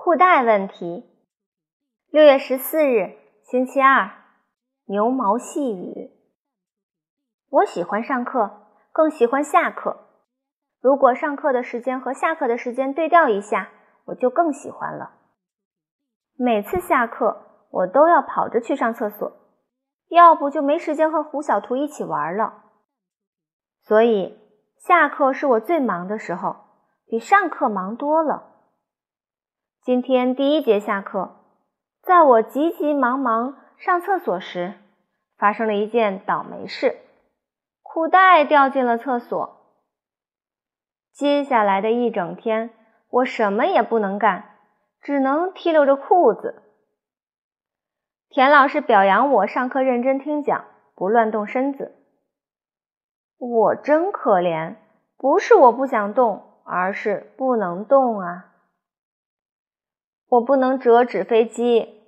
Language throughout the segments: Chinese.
裤带问题。六月十四日，星期二，牛毛细雨。我喜欢上课，更喜欢下课。如果上课的时间和下课的时间对调一下，我就更喜欢了。每次下课，我都要跑着去上厕所，要不就没时间和胡小图一起玩了。所以，下课是我最忙的时候，比上课忙多了。今天第一节下课，在我急急忙忙上厕所时，发生了一件倒霉事，裤带掉进了厕所。接下来的一整天，我什么也不能干，只能提溜着裤子。田老师表扬我上课认真听讲，不乱动身子。我真可怜，不是我不想动，而是不能动啊。我不能折纸飞机，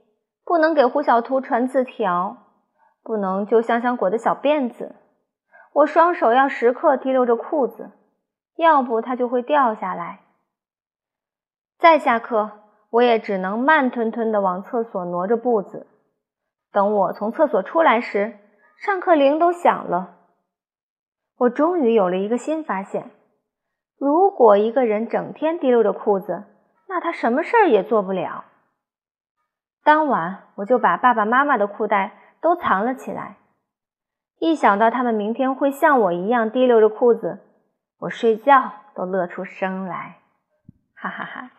不能给胡小图传字条，不能揪香香果的小辫子。我双手要时刻提溜着裤子，要不它就会掉下来。再下课，我也只能慢吞吞地往厕所挪着步子。等我从厕所出来时，上课铃都响了。我终于有了一个新发现：如果一个人整天提溜着裤子，那他什么事儿也做不了。当晚，我就把爸爸妈妈的裤带都藏了起来。一想到他们明天会像我一样提溜着裤子，我睡觉都乐出声来，哈哈哈。